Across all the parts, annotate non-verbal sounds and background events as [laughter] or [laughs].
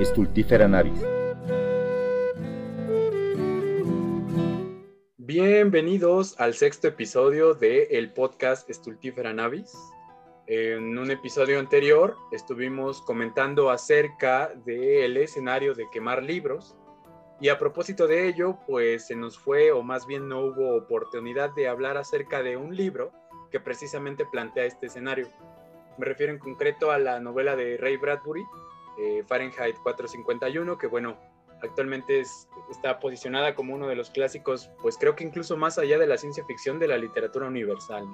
Stultifera navis. Bienvenidos al sexto episodio del el podcast Stultifera navis. En un episodio anterior estuvimos comentando acerca del escenario de quemar libros y a propósito de ello, pues se nos fue o más bien no hubo oportunidad de hablar acerca de un libro que precisamente plantea este escenario. Me refiero en concreto a la novela de Ray Bradbury, eh, Fahrenheit 451, que bueno, actualmente está posicionada como uno de los clásicos, pues creo que incluso más allá de la ciencia ficción de la literatura universal.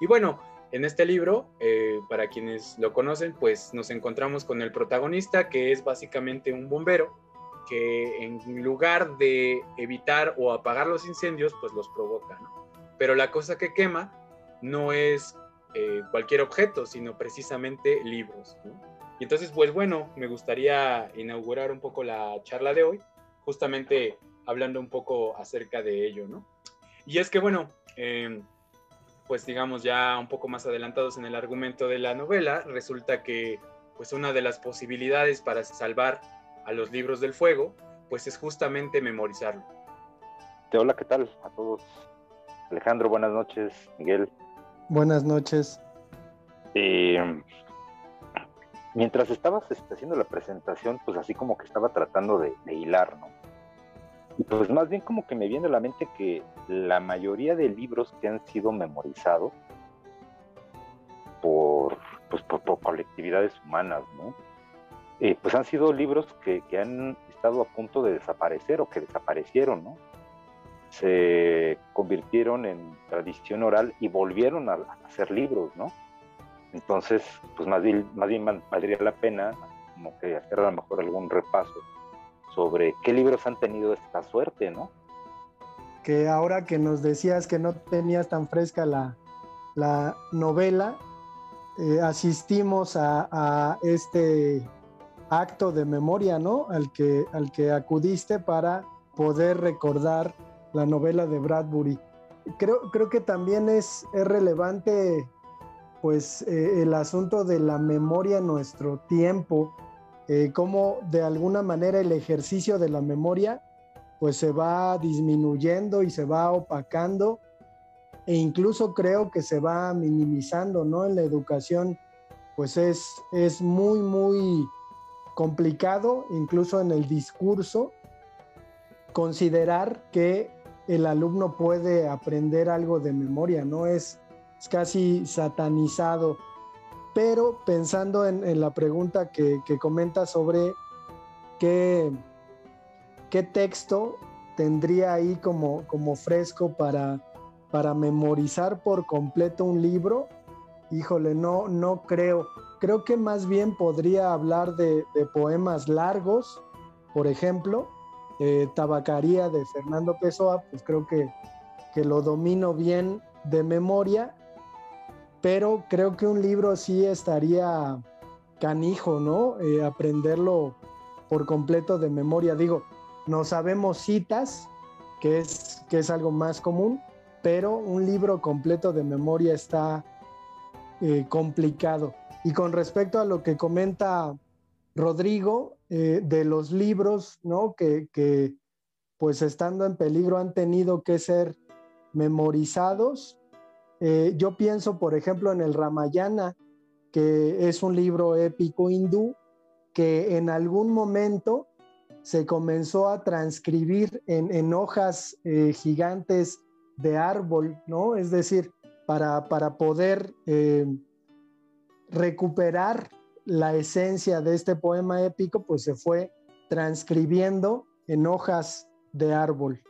Y bueno, en este libro, eh, para quienes lo conocen, pues nos encontramos con el protagonista, que es básicamente un bombero, que en lugar de evitar o apagar los incendios, pues los provoca. Pero la cosa que quema no es eh, cualquier objeto, sino precisamente libros. Y entonces, pues bueno, me gustaría inaugurar un poco la charla de hoy, justamente hablando un poco acerca de ello, ¿no? Y es que, bueno, eh, pues digamos ya un poco más adelantados en el argumento de la novela, resulta que pues una de las posibilidades para salvar a los libros del fuego, pues es justamente memorizarlo. Hola, ¿qué tal a todos? Alejandro, buenas noches. Miguel. Buenas noches. Eh, mientras estabas este, haciendo la presentación, pues así como que estaba tratando de, hilar, ¿no? Y pues más bien como que me viene a la mente que la mayoría de libros que han sido memorizados por, pues, por, colectividades humanas, ¿no? Eh, pues han sido libros que, que, han estado a punto de desaparecer o que desaparecieron, ¿no? Se convirtieron en tradición oral y volvieron a, hacer libros, ¿no? Entonces, pues más bien, más bien valdría la pena como que hacer a lo mejor algún repaso sobre qué libros han tenido esta suerte, ¿no? Que ahora que nos decías que no tenías tan fresca la, la novela, eh, asistimos a, a, este acto de memoria, ¿no? Al que, al que acudiste para poder recordar la novela de Bradbury. Creo, creo que también es, es relevante pues eh, el asunto de la memoria en nuestro tiempo, eh, cómo de alguna manera el ejercicio de la memoria pues se va disminuyendo y se va opacando e incluso creo que se va minimizando, ¿no? En la educación pues es, es muy, muy complicado, incluso en el discurso, considerar que el alumno puede aprender algo de memoria, ¿no? Es, es casi satanizado pero pensando en, la pregunta que, que, comenta sobre qué, qué texto tendría ahí como, como fresco para, para memorizar por completo un libro, híjole, no, no creo. Creo que más bien podría hablar de, de poemas largos, por ejemplo, eh, Tabacaría de Fernando Pessoa, pues creo que, que lo domino bien de memoria pero creo que un libro sí estaría canijo, ¿no? Eh, aprenderlo por completo de memoria. Digo, no sabemos citas, que es, que es algo más común, pero un libro completo de memoria está eh, complicado. Y con respecto a lo que comenta Rodrigo eh, de los libros, ¿no? Que, que pues estando en peligro han tenido que ser memorizados, eh, yo pienso, por ejemplo, en el Ramayana, que es un libro épico hindú que en algún momento se comenzó a transcribir en, hojas eh, gigantes de árbol, ¿no? Es decir, para, para poder eh, recuperar la esencia de este poema épico, pues se fue transcribiendo en hojas de árbol.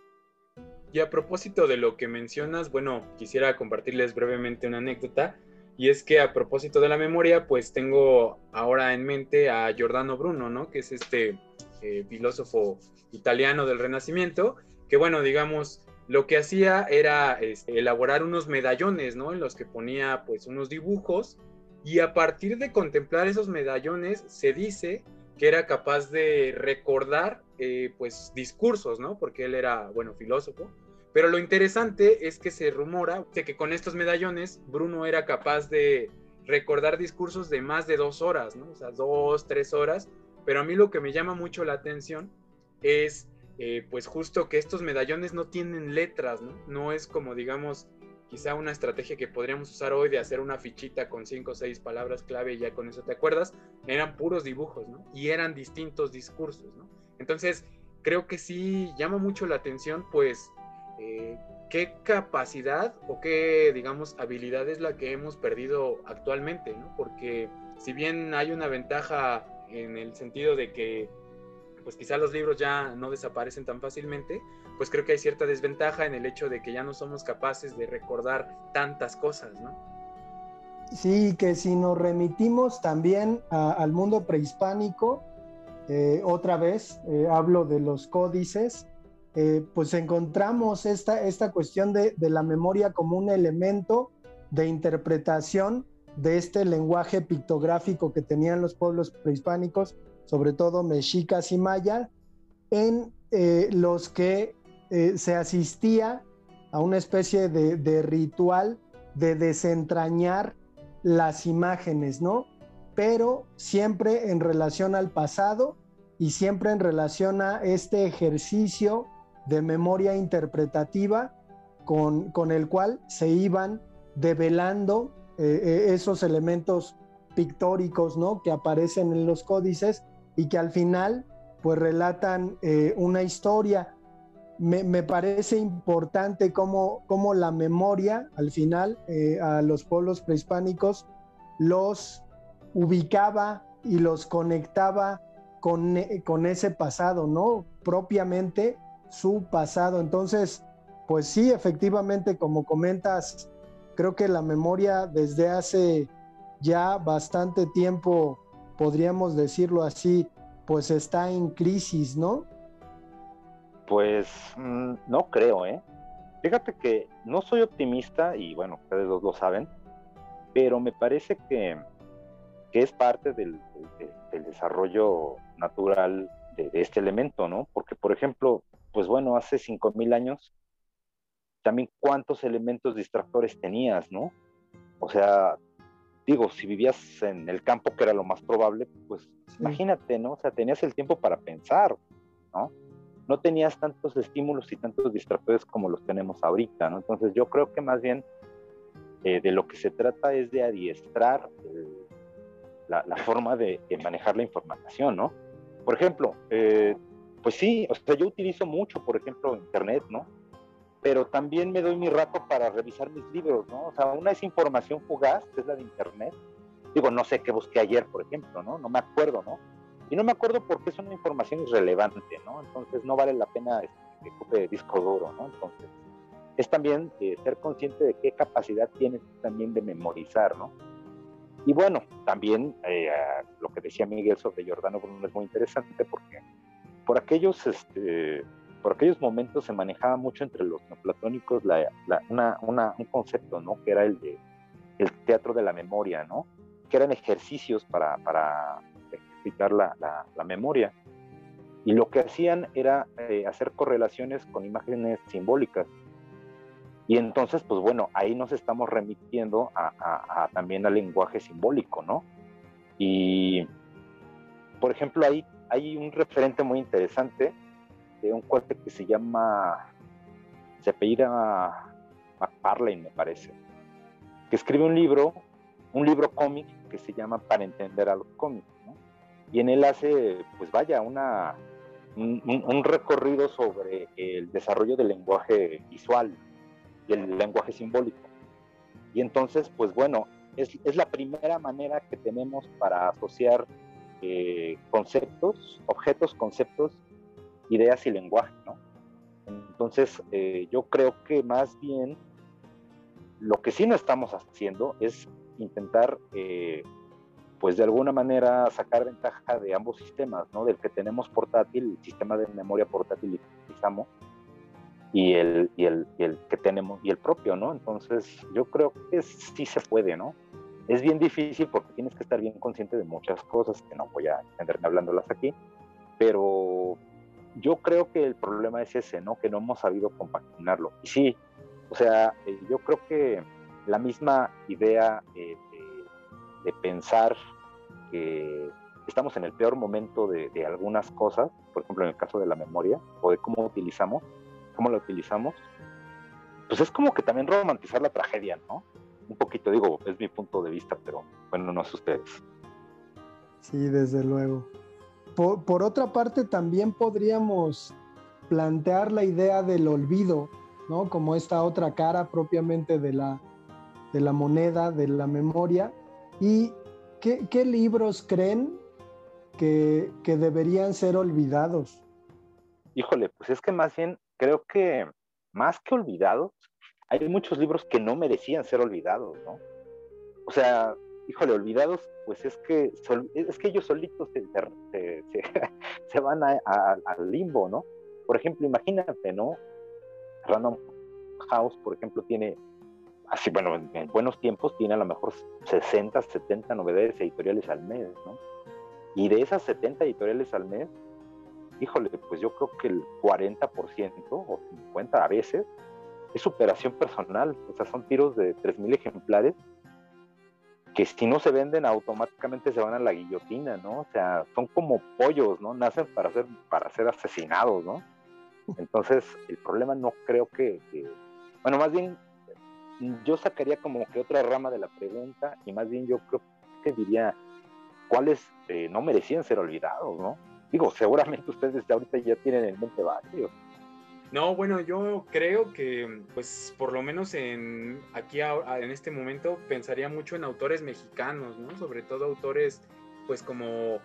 Y a propósito de lo que mencionas, bueno, quisiera compartirles brevemente una anécdota. Y es que a propósito de la memoria, pues tengo ahora en mente a Giordano Bruno, ¿no? Que es este eh, filósofo italiano del Renacimiento, que bueno, digamos, lo que hacía era este, elaborar unos medallones, ¿no? En los que ponía pues unos dibujos y a partir de contemplar esos medallones se dice que era capaz de recordar eh, pues discursos, ¿no? Porque él era, bueno, filósofo pero lo interesante es que se rumora de que con estos medallones Bruno era capaz de recordar discursos de más de dos horas, ¿no? O sea, dos, tres horas, Pero a mí lo que me llama mucho la atención es eh, pues justo que estos medallones no tienen letras, ¿no? No es como digamos quizá una estrategia que podríamos usar hoy de hacer una fichita con cinco o seis palabras clave y ya con eso te acuerdas, eran puros dibujos. Y eran distintos discursos. Entonces, creo que sí llama mucho la atención, pues, eh, qué capacidad o qué, digamos, habilidad es la que hemos perdido actualmente. Porque si bien hay una ventaja en el sentido de que pues quizá los libros ya no desaparecen tan fácilmente, pues creo que hay cierta desventaja en el hecho de que ya no somos capaces de recordar tantas cosas, ¿no? Sí, que si nos remitimos también al mundo prehispánico, eh, otra vez eh, hablo de los códices, eh, pues encontramos esta, esta cuestión de, de la memoria como un elemento de interpretación de este lenguaje pictográfico que tenían los pueblos prehispánicos sobre todo mexicas y mayas, en eh, los que eh, se asistía a una especie de, ritual de desentrañar las imágenes, ¿no? Pero siempre en relación al pasado y siempre en relación a este ejercicio de memoria interpretativa con, con el cual se iban develando eh, esos elementos pictóricos, ¿no? Que aparecen en los códices y que al final pues relatan eh, una historia. Me, parece importante cómo, cómo, la memoria al final eh, a los pueblos prehispánicos los ubicaba y los conectaba con, con ese pasado, ¿no? Propiamente su pasado. Entonces, pues sí, efectivamente, como comentas, creo que la memoria desde hace ya bastante tiempo podríamos decirlo así, pues está en crisis, ¿no? Pues mm, no creo, ¿eh? Fíjate que no soy optimista y bueno, ustedes dos lo saben, pero me parece que, es parte del, desarrollo natural de, este elemento, ¿no? Porque, por ejemplo, pues bueno, hace 5.000 años, también cuántos elementos distractores tenías, ¿no? O sea, digo, si vivías en el campo, que era lo más probable, pues imagínate, ¿no? O sea, tenías el tiempo para pensar, ¿no? No tenías tantos estímulos y tantos distractores como los tenemos ahorita, ¿no? Entonces yo creo que más bien eh, de lo que se trata es de adiestrar la, forma de, manejar la información, ¿no? Por ejemplo, eh, pues sí, o sea, yo utilizo mucho, por ejemplo, Internet, ¿no? pero también me doy mi rato para revisar mis libros, ¿no? O sea, una es información fugaz, que es la de Internet. Digo, no sé qué busqué ayer, por ejemplo, ¿no? No me acuerdo, ¿no? Y no me acuerdo porque es una información irrelevante, ¿no? Entonces no vale la pena este, que ocupe disco duro, ¿no? Entonces, es también eh, ser consciente de qué capacidad tienes también de memorizar, ¿no? Y bueno, también eh, lo que decía Miguel sobre Giordano Bruno es muy interesante porque por aquellos este, por aquellos momentos se manejaba mucho entre los neoplatónicos un concepto, ¿no? Que era el de el teatro de la memoria, ¿no? Que eran ejercicios para, para ejercitar la, memoria. Y lo que hacían era eh, hacer correlaciones con imágenes simbólicas. Y entonces, pues bueno, ahí nos estamos remitiendo a, también al lenguaje simbólico, ¿no? Y, por ejemplo, ahí hay un referente muy interesante de un cuate que se llama, se apellida McFarlane, me parece, que escribe un libro, un libro cómic que se llama Para entender a los cómics, ¿no? Y en él hace, pues vaya, una, un, recorrido sobre el desarrollo del lenguaje visual y el lenguaje simbólico. Y entonces, pues bueno, es, es la primera manera que tenemos para asociar eh, conceptos, objetos, conceptos ideas y lenguaje, ¿no? Entonces, eh, yo creo que más bien lo que sí no estamos haciendo es intentar, eh, pues de alguna manera, sacar ventaja de ambos sistemas, ¿no? Del que tenemos portátil, el sistema de memoria portátil utilizamos, y el, y el, y el que tenemos, y el propio, ¿no? Entonces, yo creo que sí se puede, ¿no? Es bien difícil porque tienes que estar bien consciente de muchas cosas que no voy a extenderme hablándolas aquí, pero yo creo que el problema es ese, ¿no? Que no hemos sabido compaginarlo. Y sí, o sea, eh, yo creo que la misma idea eh, de, pensar estamos en el peor momento de, de, algunas cosas, por ejemplo en el caso de la memoria, o de cómo utilizamos, cómo la utilizamos, pues es como que también romantizar la tragedia, ¿no? Un poquito, digo, es mi punto de vista, pero bueno, no sé ustedes. Sí, desde luego. Por, por otra parte, también podríamos plantear la idea del olvido, ¿no? Como esta otra cara propiamente de la, de la moneda, de la memoria. ¿Y qué, qué libros creen que, deberían ser olvidados? Híjole, pues es que más bien creo que más que olvidados, hay muchos libros que no merecían ser olvidados, ¿no? O sea, híjole, olvidados, pues es que, es que ellos solitos se [laughs] van al limbo, ¿no? Por ejemplo, imagínate, ¿no? Random House, por ejemplo, tiene, así, bueno, en buenos tiempos tiene a lo mejor 60, 70 novedades editoriales al mes, ¿no? Y de esas 70 editoriales al mes, híjole, pues yo creo que el 40% o 50% a veces es superación personal, o sea, son tiros de 3.000 ejemplares que si no se venden automáticamente se van a la guillotina, ¿no? O sea, son como pollos, ¿no? Nacen para ser, para ser asesinados, ¿no? [laughs] Entonces, el problema no creo que, que, bueno, más bien yo sacaría como que otra rama de la pregunta y más bien yo creo que diría cuáles eh, no merecían ser olvidados, ¿no? Digo, seguramente ustedes ahorita ya tienen en mente varios. No, bueno, yo creo que, pues, por lo menos en aquí en este momento pensaría mucho en autores mexicanos, ¿no? Sobre todo autores, pues, como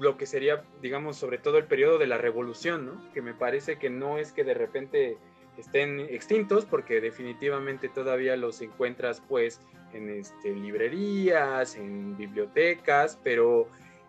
lo que sería, digamos, sobre todo el periodo de la revolución, ¿no? Que me parece que no es que de repente estén extintos, porque definitivamente todavía los encuentras, pues, en este, librerías, en bibliotecas, pero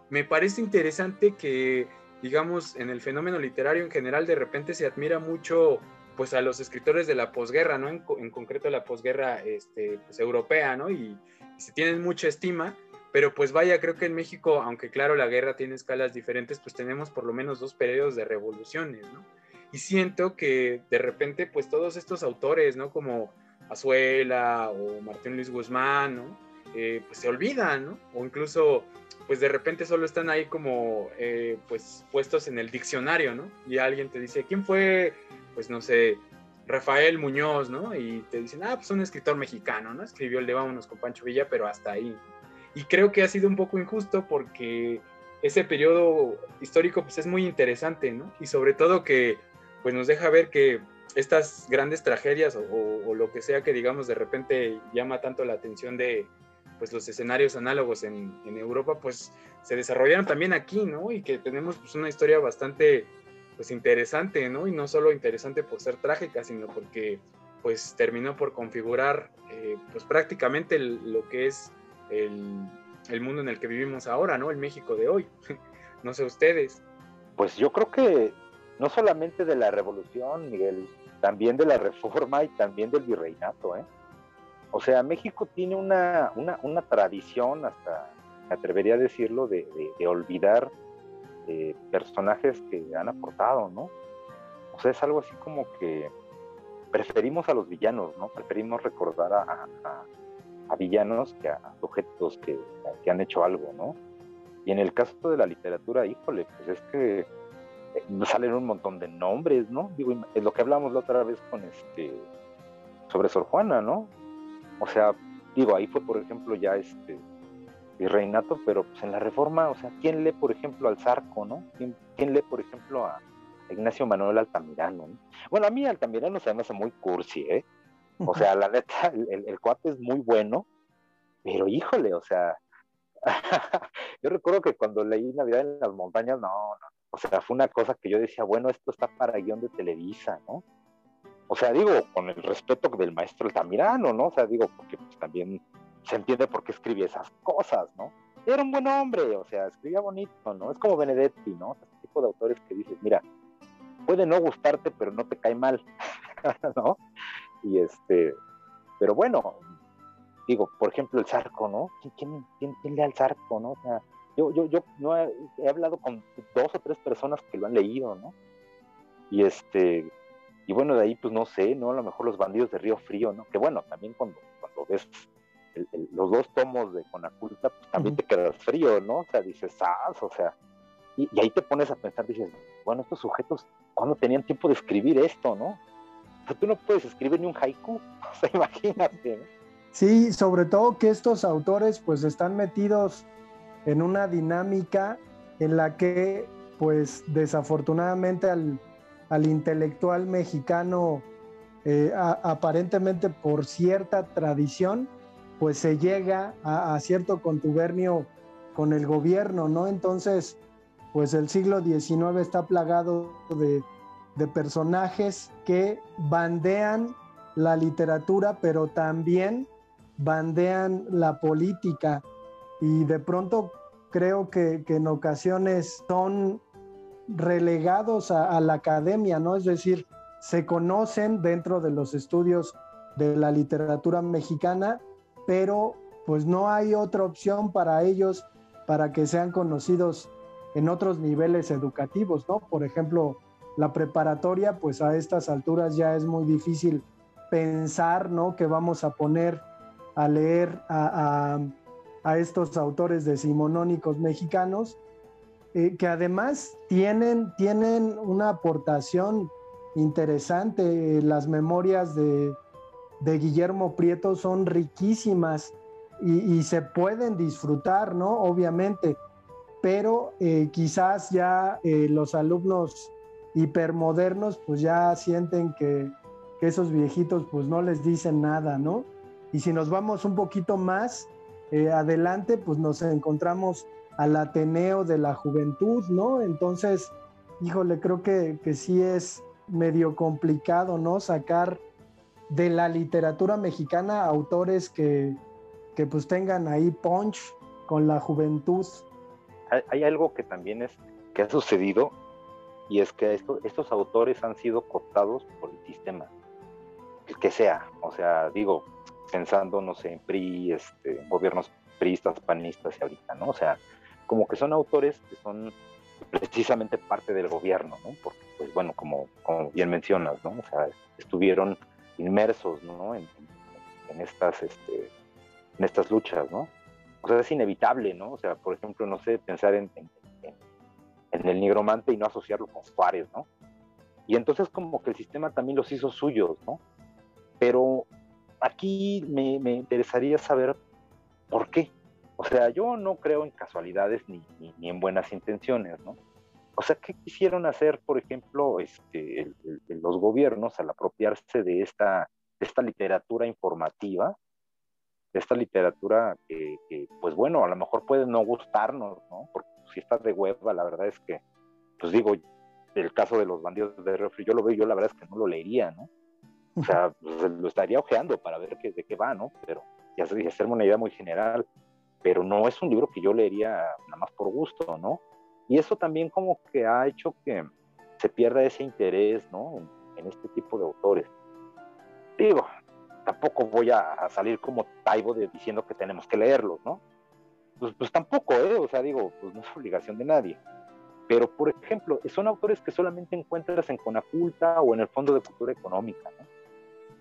me parece interesante que, digamos, en el fenómeno literario en general, de repente se admira mucho pues a los escritores de la posguerra, ¿no? En, en concreto la posguerra este, pues, europea, ¿no? Y, y, se tienen mucha estima, pero pues vaya, creo que en México, aunque claro la guerra tiene escalas diferentes, pues tenemos por lo menos dos periodos de revoluciones, ¿no? Y siento que de repente pues todos estos autores, ¿no? Como Azuela o Martín Luis Guzmán, ¿no? Eh, pues se olvidan, ¿no? O incluso pues de repente solo están ahí como eh, pues puestos en el diccionario, ¿no? Y alguien te dice, ¿quién fue? Pues no sé, Rafael Muñoz, ¿no? Y te dicen, ah, pues un escritor mexicano, ¿no? Escribió el de Vámonos con Pancho Villa, pero hasta ahí. Y creo que ha sido un poco injusto porque ese periodo histórico pues es muy interesante, ¿no? Y sobre todo que pues nos deja ver que estas grandes tragedias o, o, o lo que sea que digamos de repente llama tanto la atención de, pues los escenarios análogos en, en, Europa pues se desarrollaron también aquí, ¿no? Y que tenemos pues una historia bastante pues interesante, ¿no? Y no solo interesante por ser trágica, sino porque pues terminó por configurar eh, pues prácticamente el, lo que es el, el, mundo en el que vivimos ahora, ¿no? El México de hoy. [laughs] no sé ustedes. Pues yo creo que no solamente de la revolución, Miguel, también de la reforma y también del virreinato, ¿eh? O sea, México tiene una, una, una tradición, hasta me atrevería a decirlo, de, de, de olvidar eh, personajes que han aportado, ¿no? O sea, es algo así como que preferimos a los villanos, ¿no? Preferimos recordar a, a, a villanos que a sujetos que, que, han hecho algo, ¿no? Y en el caso de la literatura, híjole, pues es que salen un montón de nombres, ¿no? Digo, es lo que hablamos la otra vez con este sobre Sor Juana, ¿no? O sea, digo, ahí fue, por ejemplo, ya este virreinato, pero pues en la reforma, o sea, ¿quién lee, por ejemplo, al Zarco, no? ¿Quién, lee, por ejemplo, a Ignacio Manuel Altamirano? ¿no? Bueno, a mí Altamirano se me hace muy cursi, ¿eh? O sea, la neta, [laughs] el, el cuate es muy bueno, pero híjole, o sea, [laughs] yo recuerdo que cuando leí Navidad en las montañas, no, no, o sea, fue una cosa que yo decía, bueno, esto está para guion de Televisa, ¿no? O sea, digo, con el respeto del maestro Altamirano, ¿no? O sea, digo, porque pues, también se entiende por qué escribía esas cosas, ¿no? Era un buen hombre, o sea, escribía bonito, ¿no? Es como Benedetti, ¿no? Este tipo de autores que dices, mira, puede no gustarte, pero no te cae mal, [laughs] ¿no? Y este, pero bueno, digo, por ejemplo, el Zarco, ¿no? ¿Quién, quién, quién lee al Zarco, no? O sea, yo, yo, yo no he, he hablado con dos o tres personas que lo han leído, ¿no? Y este, y bueno, de ahí, pues no sé, ¿no? A lo mejor los bandidos de Río Frío, ¿no? Que bueno, también cuando, cuando ves los dos tomos de Conaculta, pues también te quedas frío, ¿no? O sea, dices, ah, o sea, y, ahí te pones a pensar, dices, bueno, estos sujetos, ¿cuándo tenían tiempo de escribir esto, no? O sea, tú no puedes escribir ni un haiku, [laughs] o sea, imagínate, ¿no? Sí, sobre todo que estos autores pues están metidos en una dinámica en la que pues desafortunadamente al, intelectual mexicano eh, aparentemente por cierta tradición pues se llega a, cierto contubernio con el gobierno, ¿no? Entonces pues el siglo XIX está plagado de, de personajes que bandean la literatura pero también bandean la política y de pronto creo que, en ocasiones son relegados a, la academia, ¿no? Es decir, se conocen dentro de los estudios de la literatura mexicana, pero pues no hay otra opción para ellos para que sean conocidos en otros niveles educativos, ¿no? Por ejemplo, la preparatoria, pues a estas alturas ya es muy difícil pensar, ¿no? Que vamos a poner a leer a, estos autores decimonónicos mexicanos, eh, que además tienen, tienen una aportación interesante. Las memorias de, Guillermo Prieto son riquísimas y, se pueden disfrutar, ¿no? Obviamente, pero eh, quizás ya eh, los alumnos hipermodernos pues ya sienten que, que, esos viejitos pues no les dicen nada, ¿no? Y si nos vamos un poquito más eh, adelante, pues nos encontramos al Ateneo de la Juventud, ¿no? Entonces, híjole, creo que, que sí es medio complicado, ¿no? Sacar de la literatura mexicana autores que, que pues tengan ahí punch con la juventud. Hay, algo que también es, que ha sucedido y es que estos autores han sido cortados por el sistema, el que sea. O sea, digo, pensando, no sé, en PRI, este, gobiernos priistas, panistas y ahorita, ¿no? O sea, como que son autores que son precisamente parte del gobierno, ¿no? Porque, pues bueno, como, como bien mencionas, ¿no? O sea, estuvieron inmersos, ¿no? En, estas, este, en estas luchas, ¿no? O sea, es inevitable, ¿no? O sea, por ejemplo, no sé, pensar en, en, en el nigromante y no asociarlo con Juárez, ¿no? Y entonces como que el sistema también los hizo suyos, ¿no? Pero aquí me, interesaría saber por qué. O sea, yo no creo en casualidades ni, en buenas intenciones, ¿no? O sea, ¿qué quisieron hacer, por ejemplo, este, los gobiernos al apropiarse de esta, esta literatura informativa, de esta literatura que, pues bueno, a lo mejor puede no gustarnos, ¿no? Porque si está de hueva, la verdad es que, pues digo, el caso de los bandidos de refri, yo lo veo, yo la verdad es que no lo leería, ¿no? O sea, pues, lo estaría ojeando para ver qué, de qué va, ¿no? Pero dije, hacerme una idea muy general. Pero no es un libro que yo leería nada más por gusto, ¿no? Y eso también como que ha hecho que se pierda ese interés, ¿no? En, este tipo de autores. Digo, tampoco voy a, salir como Taibo de, diciendo que tenemos que leerlos, ¿no? Pues, pues tampoco, ¿eh? O sea, digo, pues no es obligación de nadie. Pero, por ejemplo, son autores que solamente encuentras en Conaculta o en el Fondo de Cultura Económica, ¿no?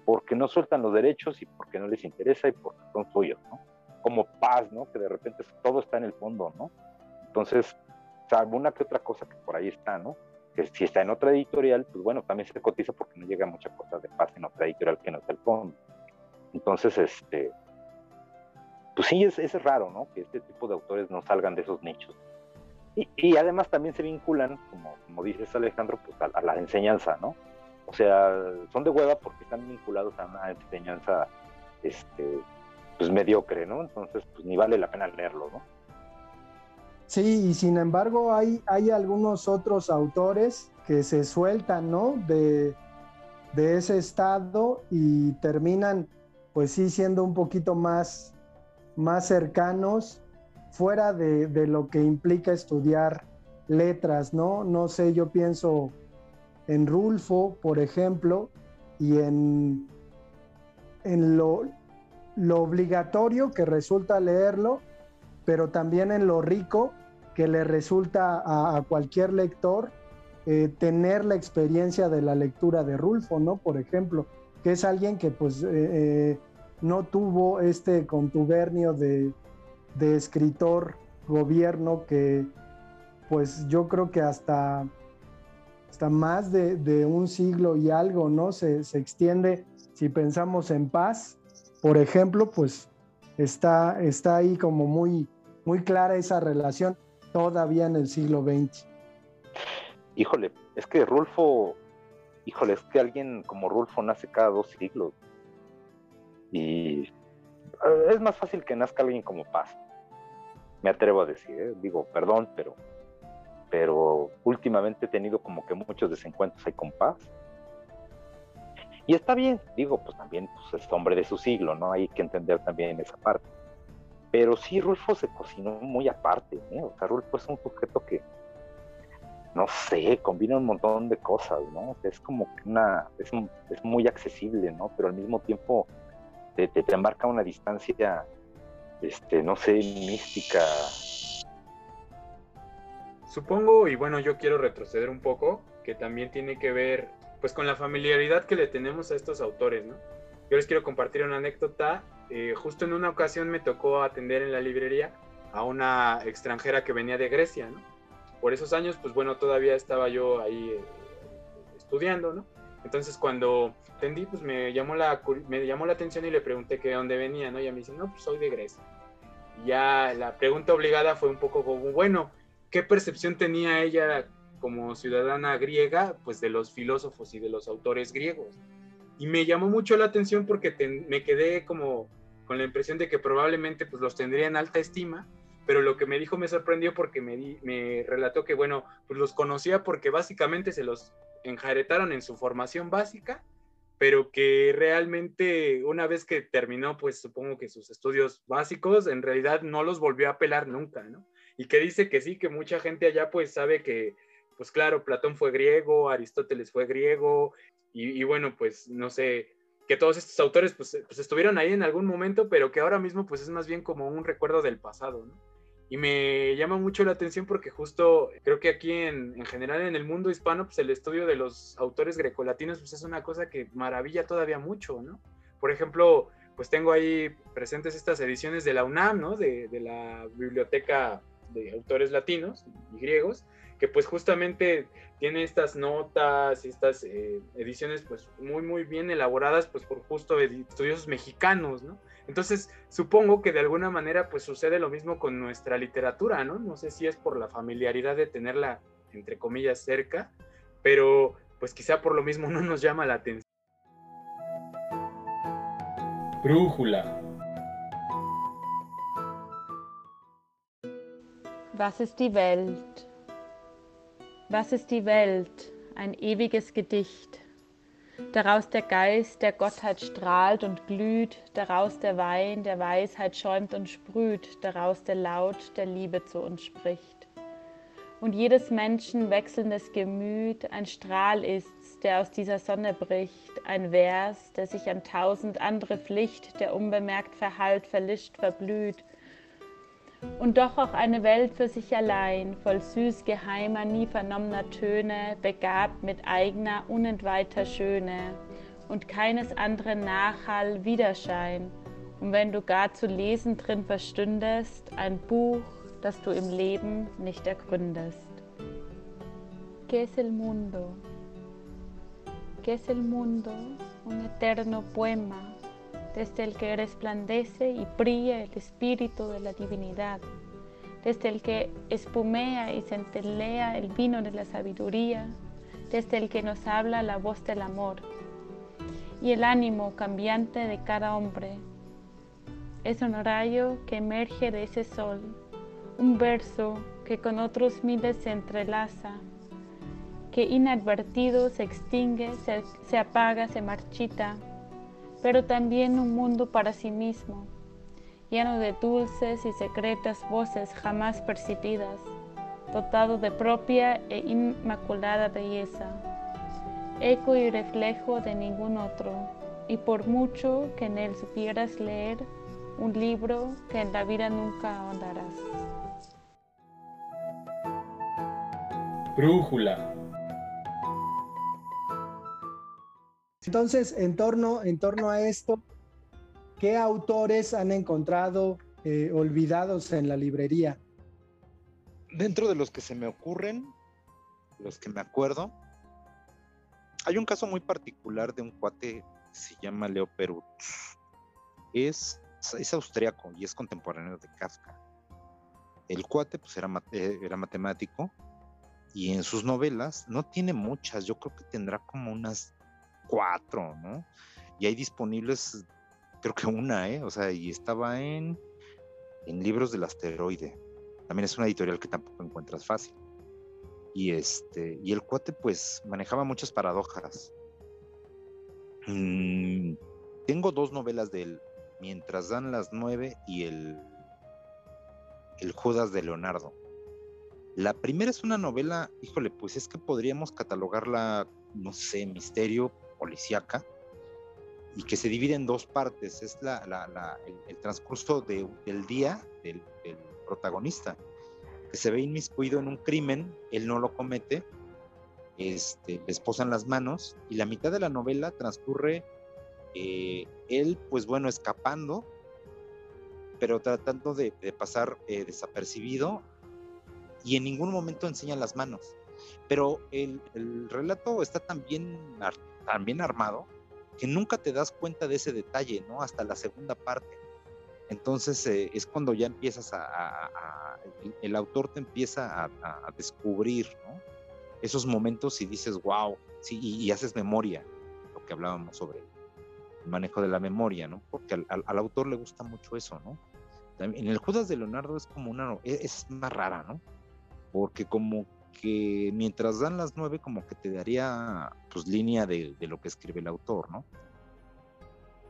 Porque no sueltan los derechos y porque no les interesa y porque son suyos, ¿no? Como paz, ¿no? Que de repente todo está en el fondo, ¿no? Entonces, salvo una que otra cosa que por ahí está, ¿no? Que si está en otra editorial, pues bueno, también se cotiza porque no llega mucha cosa de paz en otra editorial que no está el fondo. Entonces, este, pues sí, es, es raro, ¿no? Que este tipo de autores no salgan de esos nichos. Y, y además también se vinculan, como, como dices Alejandro, pues a la enseñanza, ¿no? O sea, son de hueva porque están vinculados a una enseñanza este, pues mediocre, ¿no? Entonces, pues ni vale la pena leerlo, ¿no? Sí, y sin embargo hay, hay algunos otros autores que se sueltan, ¿no? De, ese estado y terminan, pues sí, siendo un poquito más, más cercanos fuera de, de lo que implica estudiar letras, ¿no? No sé, yo pienso en Rulfo, por ejemplo, y en, en lo, lo obligatorio que resulta leerlo, pero también en lo rico que le resulta a, cualquier lector eh, tener la experiencia de la lectura de Rulfo, ¿no? Por ejemplo, que es alguien que pues eh, eh, no tuvo este contubernio de, de escritor, gobierno que pues yo creo que hasta, hasta más de, un siglo y algo, ¿no? Se, se, extiende, si pensamos en paz, por ejemplo, pues está, está ahí como muy, muy clara esa relación todavía en el siglo XX. Híjole, es que Rulfo, híjole, es que alguien como Rulfo nace cada dos siglos. Y es más fácil que nazca alguien como Paz. Me atrevo a decir, ¿eh? digo, perdón, pero pero últimamente he tenido como que muchos desencuentros ahí con Paz. Y está bien, digo, pues también pues, es hombre de su siglo, ¿no? Hay que entender también esa parte. Pero sí, Rulfo se cocinó muy aparte, ¿eh? O sea, Rulfo es un sujeto que, no sé, combina un montón de cosas, ¿no? Es como que una, es, es muy accesible, ¿no? Pero al mismo tiempo te, te, te marca una distancia, este, no sé, mística, Supongo, y bueno, yo quiero retroceder un poco, que también tiene que ver pues con la familiaridad que le tenemos a estos autores, ¿no? Yo les quiero compartir una anécdota. Eh, justo en una ocasión me tocó atender en la librería a una extranjera que venía de Grecia, ¿no? Por esos años, pues bueno, todavía estaba yo ahí eh, estudiando, ¿no? Entonces cuando atendí, pues me llamó, la, me llamó la atención y le pregunté que de dónde venía, ¿no? Y a mí dice, no, pues soy de Grecia. Y ya la pregunta obligada fue un poco como, bueno, qué percepción tenía ella como ciudadana griega, pues de los filósofos y de los autores griegos. Y me llamó mucho la atención porque me quedé como con la impresión de que probablemente pues los tendría en alta estima, pero lo que me dijo me sorprendió porque me, relató que, bueno, pues los conocía porque básicamente se los enjaretaron en su formación básica, pero que realmente una vez que terminó, pues supongo que sus estudios básicos, en realidad no los volvió a apelar nunca, ¿no? Y que dice que sí, que mucha gente allá pues sabe que, pues claro, Platón fue griego, Aristóteles fue griego, y, bueno, pues no sé, que todos estos autores pues, pues, estuvieron ahí en algún momento, pero que ahora mismo pues es más bien como un recuerdo del pasado, ¿no? Y me llama mucho la atención porque justo creo que aquí en, en general en el mundo hispano pues el estudio de los autores grecolatinos pues es una cosa que maravilla todavía mucho, ¿no? Por ejemplo, pues tengo ahí presentes estas ediciones de la UNAM, ¿no? De, de la biblioteca de autores latinos y griegos, que pues justamente tiene estas notas y estas eh, ediciones pues muy muy bien elaboradas pues por justo estudiosos mexicanos, ¿no? Entonces supongo que de alguna manera pues sucede lo mismo con nuestra literatura, ¿no? No sé si es por la familiaridad de tenerla entre comillas cerca, pero pues quizá por lo mismo no nos llama la atención. Brújula. Was ist die Welt? Was ist die Welt? Ein ewiges Gedicht. Daraus der Geist der Gottheit strahlt und glüht, daraus der Wein der Weisheit schäumt und sprüht, daraus der Laut der Liebe zu uns spricht. Und jedes Menschen wechselndes Gemüt ein Strahl ist's, der aus dieser Sonne bricht, ein Vers, der sich an tausend andere Pflicht, der unbemerkt verhallt, verlischt, verblüht, und doch auch eine Welt für sich allein, voll süß geheimer, nie vernommener Töne, begabt mit eigener, unentweihter Schöne und keines anderen Nachhall, Widerschein. Und wenn du gar zu lesen drin verstündest, ein Buch, das du im Leben nicht ergründest. ¿Qué es el mundo? ¿Qué es el mundo? Un eterno poema desde el que resplandece y brilla el espíritu de la divinidad, desde el que espumea y centelea el vino de la sabiduría, desde el que nos habla la voz del amor y el ánimo cambiante de cada hombre. Es un rayo que emerge de ese sol, un verso que con otros miles se entrelaza, que inadvertido se extingue, se, se apaga, se marchita, pero también un mundo para sí mismo, lleno de dulces y secretas voces jamás percibidas, dotado de propia e inmaculada belleza, eco y reflejo de ningún otro, y por mucho que en él supieras leer, un libro que en la vida nunca ahondarás. Brújula. Entonces, en torno, en torno a esto, ¿qué autores han encontrado eh, olvidados en la librería? Dentro de los que se me ocurren, los que me acuerdo, hay un caso muy particular de un cuate que se llama Leo Perut. Es, es austriaco y es contemporáneo de Kafka. El cuate pues era, era matemático y en sus novelas no tiene muchas, yo creo que tendrá como unas cuatro, ¿no? Y hay disponibles, creo que una, ¿eh? O sea, y estaba en, en Libros del Asteroide. También es una editorial que tampoco encuentras fácil. Y, este, y el cuate pues manejaba muchas paradojas. Mm, tengo dos novelas de él, Mientras dan las nueve y el, el Judas de Leonardo. La primera es una novela, híjole, pues es que podríamos catalogarla, no sé, misterio, policíaca, y que se divide en dos partes. Es la, el, transcurso de, del día del, protagonista que se ve inmiscuido en un crimen, él no lo comete, este, le esposan las manos y la mitad de la novela transcurre eh, él, pues bueno, escapando, pero tratando de, pasar eh, desapercibido y en ningún momento enseña las manos. Pero el, el relato está tan bien, tan bien armado que nunca te das cuenta de ese detalle, ¿no? Hasta la segunda parte. Entonces eh, es cuando ya empiezas a, el, autor te empieza a, descubrir ¿no? esos momentos y dices, wow, sí, y, haces memoria, lo que hablábamos sobre el manejo de la memoria, ¿no? Porque al, autor le gusta mucho eso, ¿no? En el Judas de Leonardo es como una, es, es más rara, ¿no? Porque como que mientras dan las nueve, como que te daría, pues, línea de, de lo que escribe el autor, ¿no?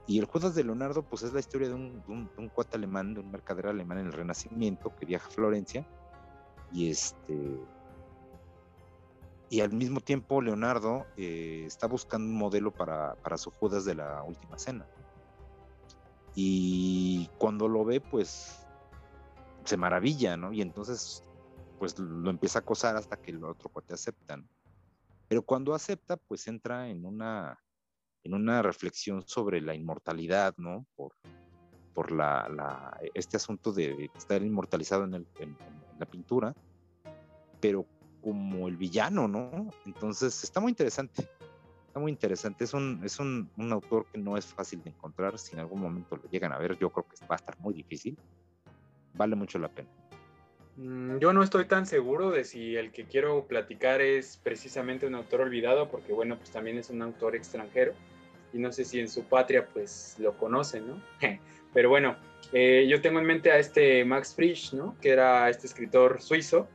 Y el Judas de Leonardo, pues es la historia de un, un, cuate alemán, de un mercader alemán en el Renacimiento que viaja a Florencia. Y este. Y al mismo tiempo, Leonardo eh, está buscando un modelo para, para su Judas de la última cena. Y cuando lo ve, pues se maravilla, ¿no? Y entonces, pues lo empieza a acosar hasta que el otro cuate acepta. Pero cuando acepta, pues entra en una en una reflexión sobre la inmortalidad, ¿no? Por, por la, este asunto de estar inmortalizado en, la pintura, pero como el villano, ¿no? Entonces está muy interesante, está muy interesante. Es un, es un, un, autor que no es fácil de encontrar. Si en algún momento lo llegan a ver, yo creo que va a estar muy difícil. Vale mucho la pena. Mm, yo no estoy tan seguro de si el que quiero platicar es precisamente un autor olvidado, porque bueno, pues también es un autor extranjero y no sé si en su patria pues lo conocen, ¿no? [laughs] Pero bueno, eh, yo tengo en mente a este Max Frisch, ¿no? Que era este escritor suizo.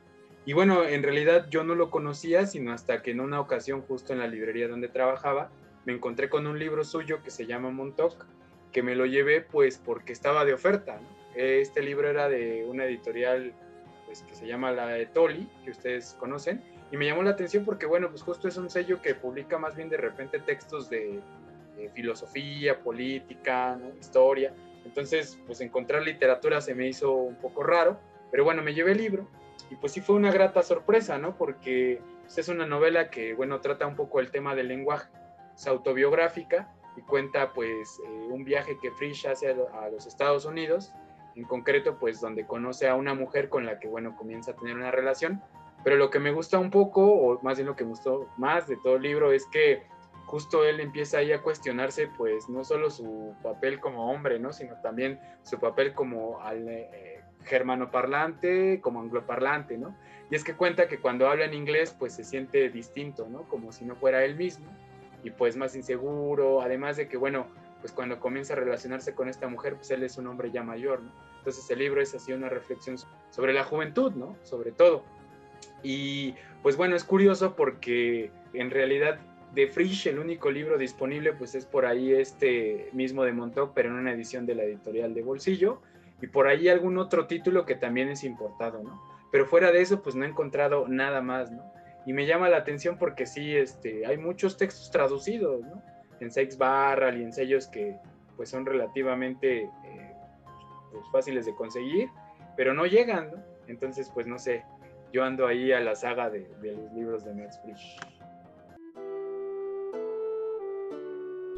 Y bueno, en realidad yo no lo conocía, sino hasta que en una ocasión, justo en la librería donde trabajaba, me encontré con un libro suyo que se llama Montauk, que me lo llevé pues porque estaba de oferta. ¿no? Este libro era de una editorial pues, que se llama la Etoli, que ustedes conocen, y me llamó la atención porque bueno, pues justo es un sello que publica más bien de repente textos de filosofía, política, historia. Entonces, pues encontrar literatura se me hizo un poco raro, pero bueno, me llevé el libro y pues sí fue una grata sorpresa, ¿no? Porque pues, es una novela que, bueno, trata un poco el tema del lenguaje, es autobiográfica y cuenta pues eh, un viaje que Frisch hace a, los Estados Unidos, en concreto pues donde conoce a una mujer con la que, bueno, comienza a tener una relación, pero lo que me gusta un poco, o más bien lo que me gustó más de todo el libro, es que justo él empieza ahí a cuestionarse, pues no solo su papel como hombre, ¿no? Sino también su papel como al, eh, germanoparlante, como angloparlante, ¿no? Y es que cuenta que cuando habla en inglés, pues se siente distinto, ¿no? Como si no fuera él mismo y pues más inseguro, además de que, bueno, pues cuando comienza a relacionarse con esta mujer, pues él es un hombre ya mayor, ¿no? Entonces el libro es así una reflexión sobre la juventud, ¿no? Sobre todo. Y pues bueno, es curioso porque en realidad de Frisch, el único libro disponible, pues es por ahí este mismo de Montauk, pero en una edición de la editorial de bolsillo, y por ahí algún otro título que también es importado, ¿no? Pero fuera de eso, pues no he encontrado nada más, ¿no? Y me llama la atención porque sí, este, hay muchos textos traducidos, ¿no? En Sex Barral y en sellos que pues son relativamente eh, pues, fáciles de conseguir, pero no llegan, ¿no? Entonces, pues no sé, yo ando ahí a la saga de, de los libros de Max Frisch.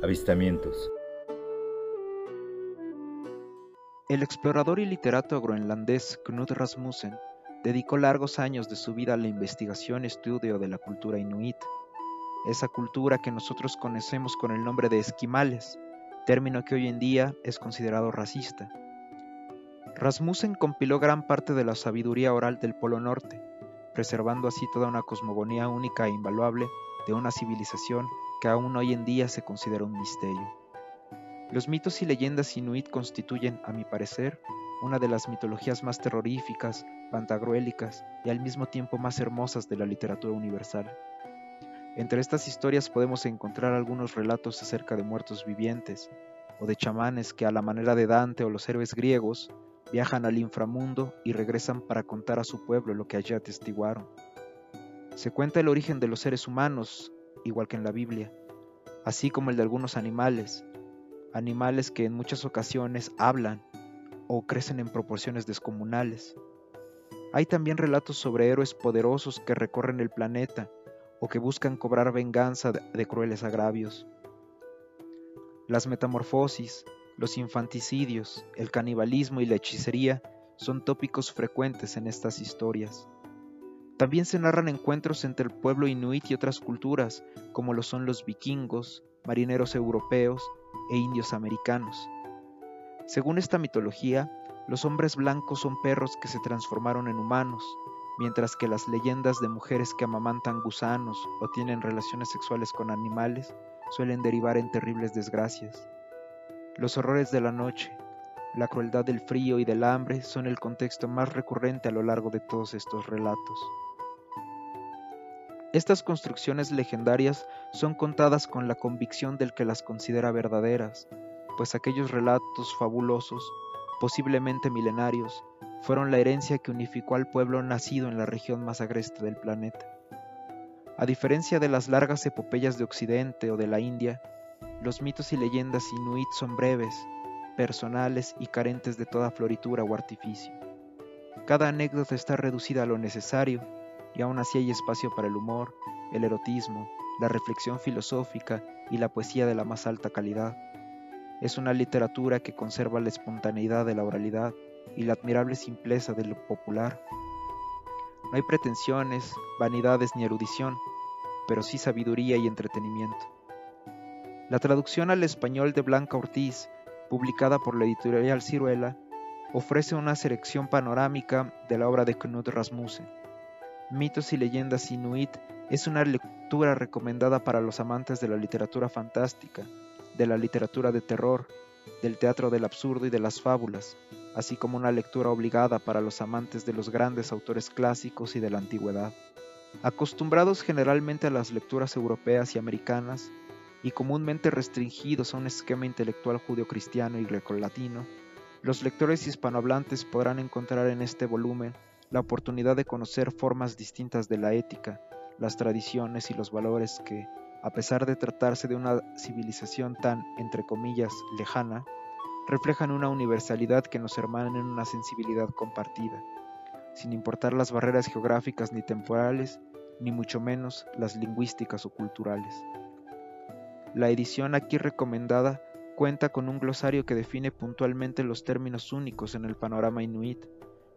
Avistamientos. El explorador y literato groenlandés Knut Rasmussen dedicó largos años de su vida a la investigación y estudio de la cultura inuit, esa cultura que nosotros conocemos con el nombre de esquimales, término que hoy en día es considerado racista. Rasmussen compiló gran parte de la sabiduría oral del Polo Norte, preservando así toda una cosmogonía única e invaluable de una civilización que aún hoy en día se considera un misterio. Los mitos y leyendas inuit constituyen, a mi parecer, una de las mitologías más terroríficas, pantagruélicas y al mismo tiempo más hermosas de la literatura universal. Entre estas historias podemos encontrar algunos relatos acerca de muertos vivientes, o de chamanes que a la manera de Dante o los héroes griegos viajan al inframundo y regresan para contar a su pueblo lo que allí atestiguaron. Se cuenta el origen de los seres humanos, igual que en la Biblia, así como el de algunos animales, animales que en muchas ocasiones hablan o crecen en proporciones descomunales. Hay también relatos sobre héroes poderosos que recorren el planeta o que buscan cobrar venganza de crueles agravios. Las metamorfosis, los infanticidios, el canibalismo y la hechicería son tópicos frecuentes en estas historias. También se narran encuentros entre el pueblo inuit y otras culturas, como lo son los vikingos, marineros europeos e indios americanos. Según esta mitología, los hombres blancos son perros que se transformaron en humanos, mientras que las leyendas de mujeres que amamantan gusanos o tienen relaciones sexuales con animales suelen derivar en terribles desgracias. Los horrores de la noche, la crueldad del frío y del hambre son el contexto más recurrente a lo largo de todos estos relatos. Estas construcciones legendarias son contadas con la convicción del que las considera verdaderas, pues aquellos relatos fabulosos, posiblemente milenarios, fueron la herencia que unificó al pueblo nacido en la región más agreste del planeta. A diferencia de las largas epopeyas de Occidente o de la India, los mitos y leyendas inuit son breves, personales y carentes de toda floritura o artificio. Cada anécdota está reducida a lo necesario y aún así hay espacio para el humor, el erotismo, la reflexión filosófica y la poesía de la más alta calidad. Es una literatura que conserva la espontaneidad de la oralidad y la admirable simpleza de lo popular. No hay pretensiones, vanidades ni erudición, pero sí sabiduría y entretenimiento. La traducción al español de Blanca Ortiz, publicada por la editorial Ciruela, ofrece una selección panorámica de la obra de Knut Rasmussen. Mitos y leyendas inuit es una lectura recomendada para los amantes de la literatura fantástica, de la literatura de terror, del teatro del absurdo y de las fábulas, así como una lectura obligada para los amantes de los grandes autores clásicos y de la antigüedad. Acostumbrados generalmente a las lecturas europeas y americanas, y comúnmente restringidos a un esquema intelectual judio-cristiano y grecolatino, los lectores hispanohablantes podrán encontrar en este volumen la oportunidad de conocer formas distintas de la ética, las tradiciones y los valores que, a pesar de tratarse de una civilización tan, entre comillas, lejana, reflejan una universalidad que nos hermana en una sensibilidad compartida, sin importar las barreras geográficas ni temporales, ni mucho menos las lingüísticas o culturales. La edición aquí recomendada cuenta con un glosario que define puntualmente los términos únicos en el panorama inuit,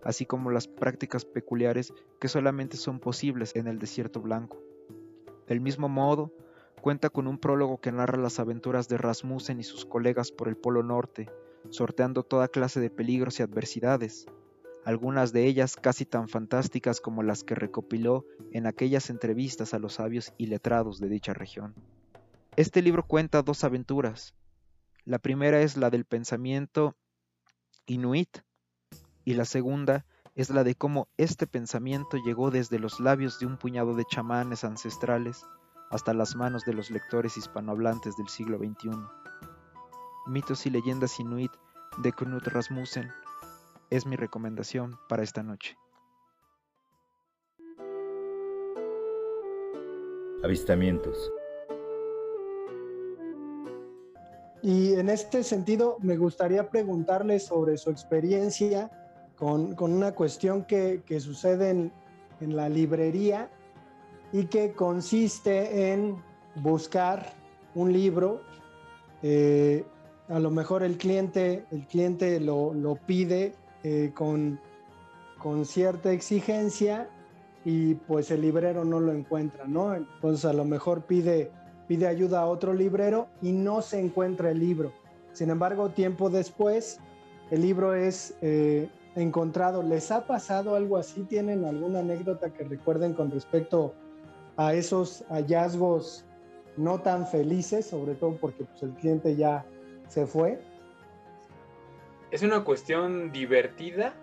así como las prácticas peculiares que solamente son posibles en el desierto blanco. Del mismo modo, cuenta con un prólogo que narra las aventuras de Rasmussen y sus colegas por el Polo Norte, sorteando toda clase de peligros y adversidades, algunas de ellas casi tan fantásticas como las que recopiló en aquellas entrevistas a los sabios y letrados de dicha región. Este libro cuenta dos aventuras. La primera es la del pensamiento inuit, y la segunda es la de cómo este pensamiento llegó desde los labios de un puñado de chamanes ancestrales hasta las manos de los lectores hispanohablantes del siglo XXI. Mitos y leyendas inuit de Knut Rasmussen es mi recomendación para esta noche. Avistamientos. Y en este sentido, me gustaría preguntarle sobre su experiencia con, una cuestión que, sucede en, la librería y que consiste en buscar un libro eh, a lo mejor el cliente, el cliente lo, lo pide eh, con, con cierta exigencia y pues el librero no lo encuentra, ¿no? Entonces a lo mejor pide, pide ayuda a otro librero y no se encuentra el libro. Sin embargo, tiempo después, el libro es eh, encontrado. ¿Les ha pasado algo así? ¿Tienen alguna anécdota que recuerden con respecto a esos hallazgos no tan felices, sobre todo porque pues, el cliente ya se fue? Es una cuestión divertida,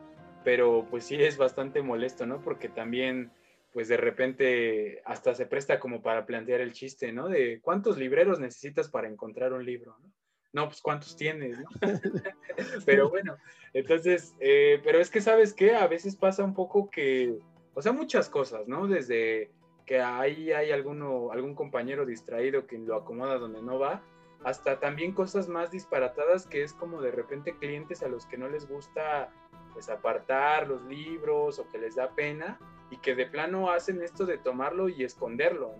pero pues sí es bastante molesto, ¿no? Porque también, pues de repente hasta se presta como para plantear el chiste, ¿no? De cuántos libreros necesitas para encontrar un libro, ¿no? No, pues cuántos tienes, ¿no? [laughs] pero bueno, entonces, eh, pero es que sabes qué, a veces pasa un poco que, o sea, muchas cosas, ¿no? Desde que ahí hay alguno, algún compañero distraído que lo acomoda donde no va, hasta también cosas más disparatadas que es como de repente clientes a los que no les gusta pues apartar los libros o que les da pena y que de plano hacen esto de tomarlo y esconderlo,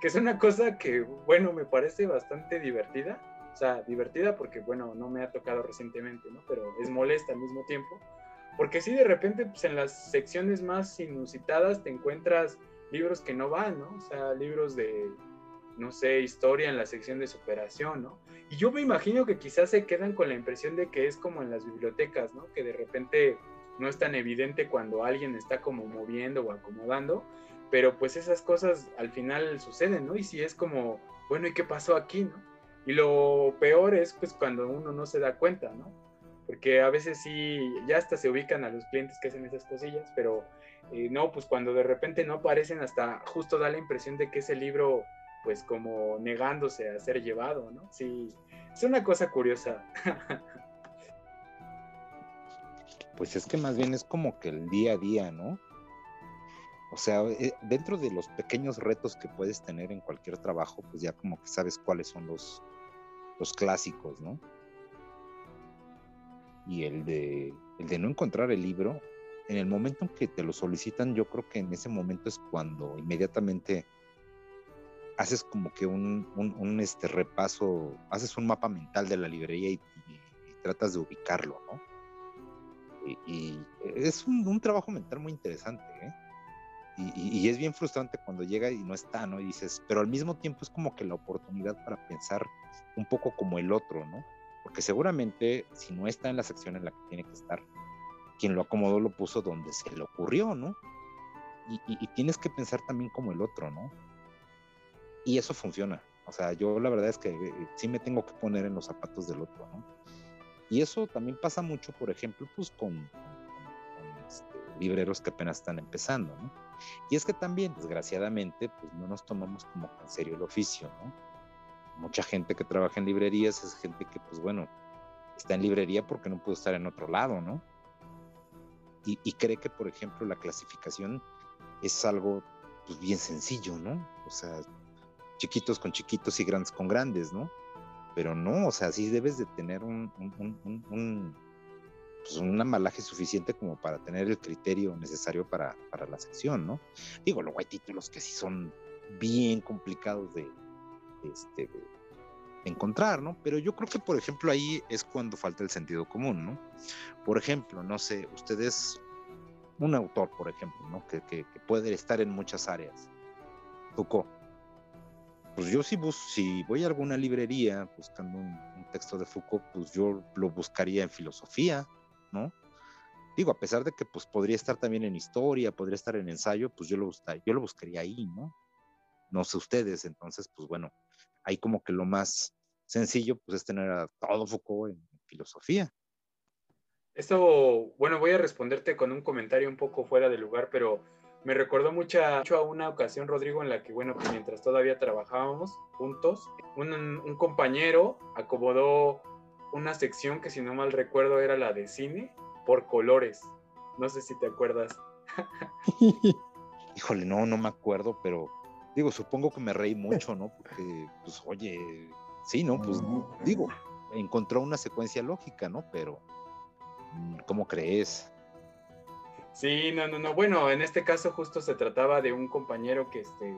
que es una cosa que bueno me parece bastante divertida, o sea divertida porque bueno no me ha tocado recientemente, ¿no? pero es molesta al mismo tiempo, porque si de repente pues, en las secciones más inusitadas te encuentras libros que no van, ¿no? O sea, libros de, no sé, historia en la sección de superación, ¿no? Y yo me imagino que quizás se quedan con la impresión de que es como en las bibliotecas, ¿no? Que de repente no es tan evidente cuando alguien está como moviendo o acomodando, pero pues esas cosas al final suceden, ¿no? Y si es como, bueno, ¿y qué pasó aquí, no? Y lo peor es pues cuando uno no se da cuenta, ¿no? Porque a veces sí, ya hasta se ubican a los clientes que hacen esas cosillas, pero eh, no, pues cuando de repente no aparecen, hasta justo da la impresión de que ese libro, pues como negándose a ser llevado, ¿no? Sí, es una cosa curiosa. [laughs] pues es que más bien es como que el día a día, ¿no? O sea, eh, dentro de los pequeños retos que puedes tener en cualquier trabajo, pues ya como que sabes cuáles son los, los clásicos, ¿no? Y el de, el de no encontrar el libro, en el momento en que te lo solicitan, yo creo que en ese momento es cuando inmediatamente haces como que un, este repaso, haces un mapa mental de la librería y, tratas de ubicarlo, ¿no? Y, es un, trabajo mental muy interesante, ¿eh? Y, y, es bien frustrante cuando llega y no está, ¿no? Y dices, pero al mismo tiempo es como que la oportunidad para pensar un poco como el otro, ¿no? Porque seguramente si no está en la sección en la que tiene que estar, quien lo acomodó lo puso donde se le ocurrió, ¿no? Y, tienes que pensar también como el otro, ¿no? Y eso funciona. O sea, yo la verdad es que eh, sí me tengo que poner en los zapatos del otro, ¿no? Y eso también pasa mucho, por ejemplo, pues con, este, libreros que apenas están empezando, ¿no? Y es que también, desgraciadamente, pues no nos tomamos como en serio el oficio, ¿no? Mucha gente que trabaja en librerías es gente que, pues bueno, está en librería porque no pudo estar en otro lado, ¿no? Y, cree que, por ejemplo, la clasificación es algo pues, bien sencillo, ¿no? O sea, chiquitos con chiquitos y grandes con grandes, ¿no? Pero no, o sea, sí debes de tener un, un, pues un amalaje suficiente como para tener el criterio necesario para, para, la sección, ¿no? Digo, luego hay títulos que sí son bien complicados de, este, de encontrar, ¿no? Pero yo creo que, por ejemplo, ahí es cuando falta el sentido común, ¿no? Por ejemplo, no sé, ustedes, un autor, por ejemplo, ¿no? Que, puede estar en muchas áreas. Foucault. Pues yo si, bus si voy a alguna librería buscando un, texto de Foucault, pues yo lo buscaría en filosofía, ¿no? Digo, a pesar de que pues podría estar también en historia, podría estar en ensayo, pues yo lo, yo lo buscaría ahí, ¿no? No sé ustedes, entonces, pues bueno, ahí como que lo más sencillo pues es tener a todo Foucault en, filosofía. Esto, bueno, voy a responderte con un comentario un poco fuera de lugar, pero me recordó mucho, a una ocasión, Rodrigo, en la que, bueno, pues mientras todavía trabajábamos juntos, un, un, compañero acomodó una sección que, si no mal recuerdo, era la de cine por colores. No sé si te acuerdas. [laughs] Híjole, no, no me acuerdo, pero digo, supongo que me reí mucho, ¿no? Porque, pues, oye, sí, ¿no? Pues, digo, encontró una secuencia lógica, ¿no? Pero, mm, ¿cómo crees? Sí, no, no, no. Bueno, en este caso justo se trataba de un compañero que, este,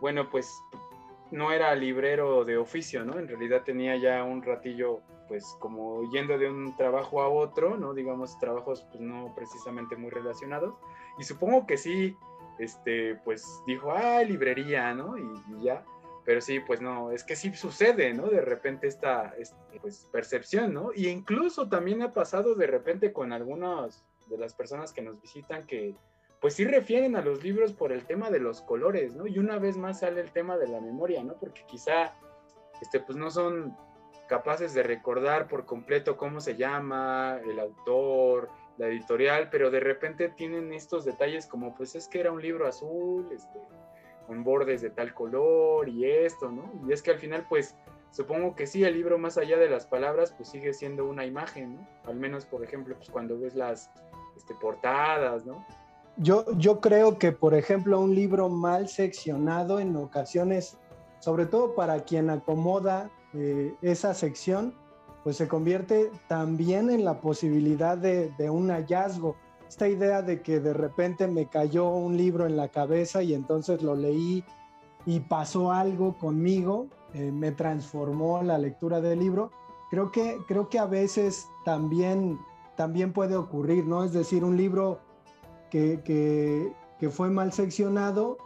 bueno, pues no era librero de oficio, ¿no? En realidad tenía ya un ratillo, pues como yendo de un trabajo a otro, ¿no? Digamos, trabajos pues no precisamente muy relacionados. Y supongo que sí, este, pues dijo, ah, librería, ¿no? Y, ya. Pero sí, pues no, es que sí sucede, ¿no? De repente esta, este, pues, percepción, ¿no? Y incluso también ha pasado de repente con algunas de las personas que nos visitan que pues sí refieren a los libros por el tema de los colores, ¿no? Y una vez más sale el tema de la memoria, ¿no? Porque quizá, este, pues no son capaces de recordar por completo cómo se llama, el autor, la editorial, pero de repente tienen estos detalles como, pues es que era un libro azul, este, con bordes de tal color y esto, ¿no? Y es que al final, pues, supongo que sí, el libro más allá de las palabras, pues sigue siendo una imagen, ¿no? Al menos, por ejemplo, pues cuando ves las este, portadas, ¿no? Yo, yo creo que, por ejemplo, un libro mal seccionado en ocasiones, sobre todo para quien acomoda eh, esa sección, pues se convierte también en la posibilidad de, un hallazgo. Esta idea de que de repente me cayó un libro en la cabeza y entonces lo leí y pasó algo conmigo, eh, me transformó la lectura del libro, creo que, creo que a veces también, también puede ocurrir, ¿no? Es decir, un libro que, que, que, fue mal seccionado,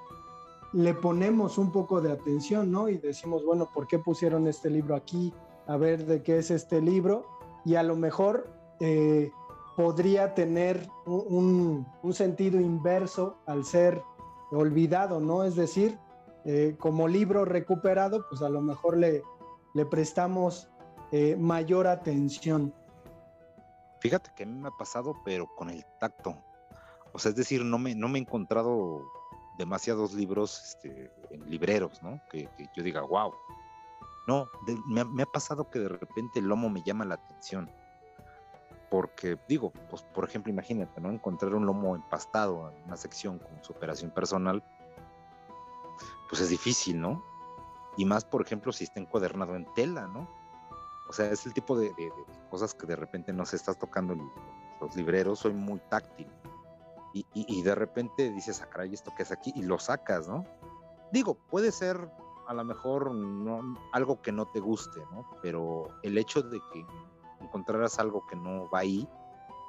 le ponemos un poco de atención, ¿no? Y decimos, bueno, ¿por qué pusieron este libro aquí? A ver de qué es este libro. Y a lo mejor eh, podría tener un, sentido inverso al ser olvidado, ¿no? Es decir, eh, como libro recuperado, pues a lo mejor le, le prestamos eh, mayor atención. Fíjate que a mí me ha pasado, pero con el tacto. O sea, es decir, no me, no me he encontrado demasiados libros este, en libreros, ¿no? Que, que, yo diga, wow. No, de, me, me, ha pasado que de repente el lomo me llama la atención. Porque, digo, pues por ejemplo, imagínate, ¿no? Encontrar un lomo empastado en una sección con superación personal, pues es difícil, ¿no? Y más, por ejemplo, si está encuadernado en tela, ¿no? O sea, es el tipo de, de, de cosas que de repente no se estás tocando los libreros, soy muy táctil. Y, de repente dices, ah, caray, ¿esto qué es aquí? Y lo sacas, ¿no? Digo, puede ser a lo mejor no, algo que no te guste, ¿no? Pero el hecho de que encontraras algo que no va ahí,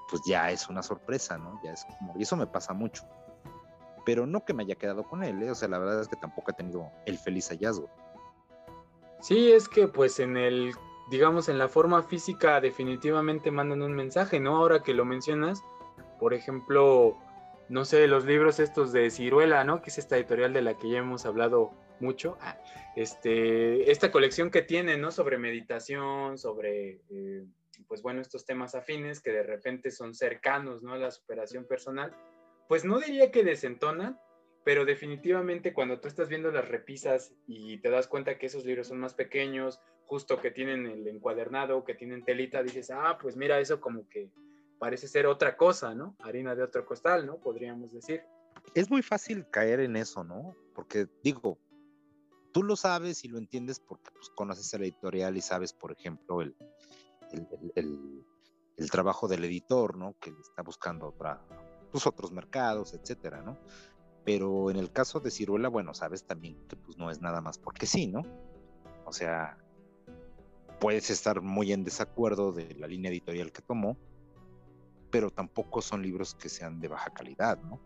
pues ya es una sorpresa, ¿no? Ya es como, y eso me pasa mucho. Pero no que me haya quedado con él, ¿eh? O sea, la verdad es que tampoco he tenido el feliz hallazgo. Sí, es que pues en el, digamos, en la forma física definitivamente mandan un mensaje, ¿no? Ahora que lo mencionas, por ejemplo, no sé, los libros estos de Ciruela, ¿no? Que es esta editorial de la que ya hemos hablado mucho. Ah, este, esta colección que tiene, ¿no? Sobre meditación, sobre, eh, pues bueno, estos temas afines que de repente son cercanos, ¿no? A la superación personal. Pues no diría que desentonan, pero definitivamente cuando tú estás viendo las repisas y te das cuenta que esos libros son más pequeños, justo que tienen el encuadernado, que tienen telita, dices, ah, pues mira, eso como que parece ser otra cosa, ¿no? Harina de otro costal, ¿no? Podríamos decir. Es muy fácil caer en eso, ¿no? Porque digo, tú lo sabes y lo entiendes porque pues, conoces el editorial y sabes, por ejemplo, el, el, trabajo del editor, ¿no? Que está buscando otra, pues, otros mercados, etcétera, ¿no? Pero en el caso de Ciruela, bueno, sabes también que pues no es nada más porque sí, ¿no? O sea, puedes estar muy en desacuerdo de la línea editorial que tomó, pero tampoco son libros que sean de baja calidad, ¿no?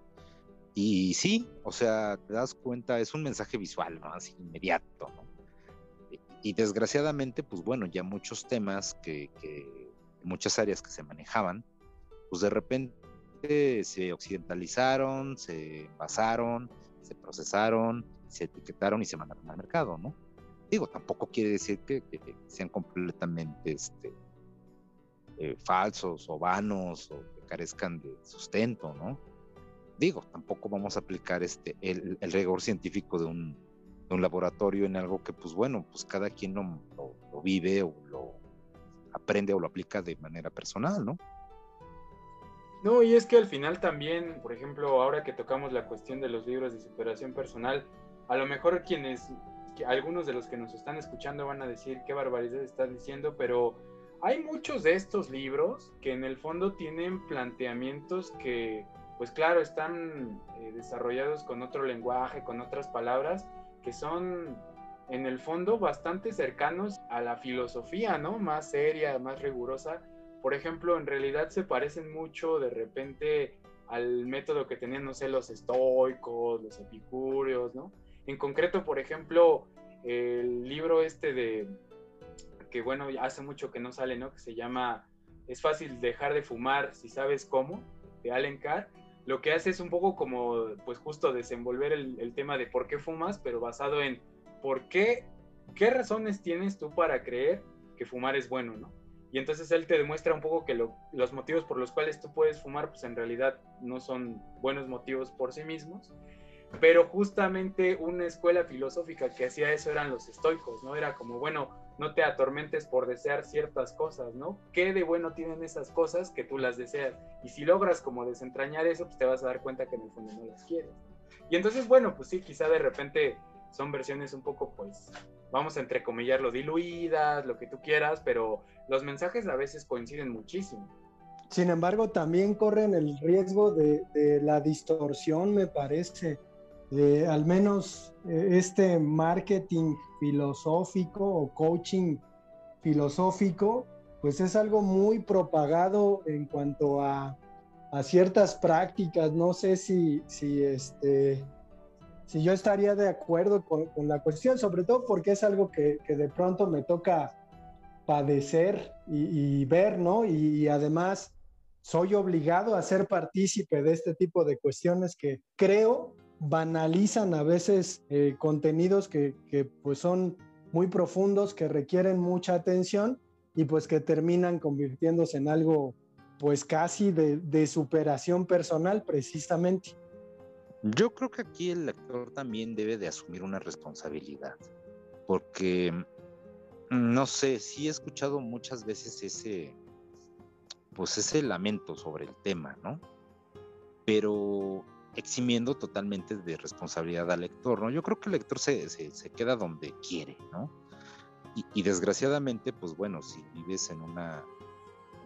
Y sí, o sea, te das cuenta, es un mensaje visual, ¿no? Así inmediato, ¿no? Y desgraciadamente, pues bueno, ya muchos temas que, que muchas áreas que se manejaban, pues de repente se occidentalizaron, se envasaron, se procesaron, se etiquetaron y se mandaron al mercado, ¿no? Digo, tampoco quiere decir que, que sean completamente este, eh, falsos o vanos o que carezcan de sustento, ¿no? Digo, tampoco vamos a aplicar este, el, rigor científico de un, de un, laboratorio en algo que, pues bueno, pues cada quien lo, lo, vive o lo aprende o lo aplica de manera personal, ¿no? No, y es que al final también, por ejemplo, ahora que tocamos la cuestión de los libros de superación personal, a lo mejor quienes, algunos de los que nos están escuchando van a decir qué barbaridad están diciendo, pero hay muchos de estos libros que en el fondo tienen planteamientos que, pues claro, están eh, desarrollados con otro lenguaje, con otras palabras, que son en el fondo bastante cercanos a la filosofía, ¿no? Más seria, más rigurosa. Por ejemplo, en realidad se parecen mucho de repente al método que tenían, no sé, los estoicos, los epicúreos, ¿no? En concreto, por ejemplo, el libro este de, que bueno, hace mucho que no sale, ¿no? Que se llama Es fácil dejar de fumar si sabes cómo, de Allen Carr. Lo que hace es un poco como, pues justo desenvolver el, tema de por qué fumas, pero basado en por qué, qué razones tienes tú para creer que fumar es bueno, ¿no? Y entonces él te demuestra un poco que los motivos por los cuales tú puedes fumar, pues en realidad no son buenos motivos por sí mismos. Pero justamente una escuela filosófica que hacía eso eran los estoicos, ¿no? Era como, bueno, no te atormentes por desear ciertas cosas, ¿no? ¿Qué de bueno tienen esas cosas que tú las deseas? Y si logras como desentrañar eso, pues te vas a dar cuenta que en el fondo no las quieres. Y entonces, bueno, pues sí, quizá de repente son versiones un poco, pues, vamos a entrecomillarlo, diluidas, lo que tú quieras, pero los mensajes a veces coinciden muchísimo. Sin embargo, también corren el riesgo de, la distorsión, me parece. Al menos eh, este marketing filosófico o coaching filosófico, pues es algo muy propagado en cuanto a, ciertas prácticas. No sé si, si este, si yo estaría de acuerdo con, la cuestión, sobre todo porque es algo que, de pronto me toca padecer y, ver, ¿no? Y, además soy obligado a ser partícipe de este tipo de cuestiones que creo banalizan a veces eh, contenidos que, pues son muy profundos, que requieren mucha atención y pues que terminan convirtiéndose en algo pues casi de superación personal precisamente. Yo creo que aquí el lector también debe de asumir una responsabilidad, porque mm, no sé, sí he escuchado muchas veces ese, pues ese lamento sobre el tema, ¿no? Pero eximiendo totalmente de responsabilidad al lector, ¿no? Yo creo que el lector se, se, queda donde quiere, ¿no? Y, y, desgraciadamente, pues bueno, si vives en una,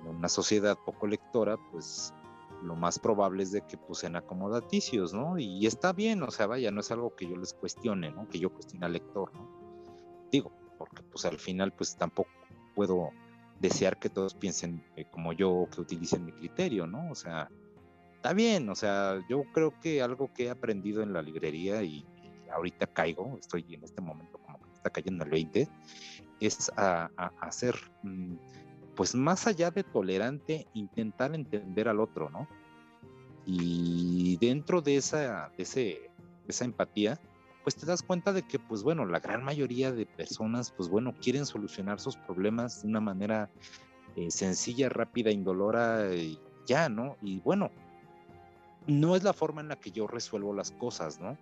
en una sociedad poco lectora, pues lo más probable es de que pues sean acomodaticios, ¿no? Y está bien, o sea, vaya, no es algo que yo les cuestione, ¿no? Que yo cuestione al lector, ¿no? Digo, porque pues al final pues tampoco puedo desear que todos piensen eh, como yo que utilicen mi criterio, ¿no? O sea, está bien, o sea, yo creo que algo que he aprendido en la librería y, ahorita caigo, estoy en este momento como que está cayendo el 20, es a, hacer... Mm, pues más allá de tolerante, intentar entender al otro, ¿no? Y dentro de esa, ese, esa empatía, pues te das cuenta de que, pues bueno, la gran mayoría de personas, pues bueno, quieren solucionar sus problemas de una manera eh, sencilla, rápida, indolora y ya, ¿no? Y bueno, no es la forma en la que yo resuelvo las cosas, ¿no?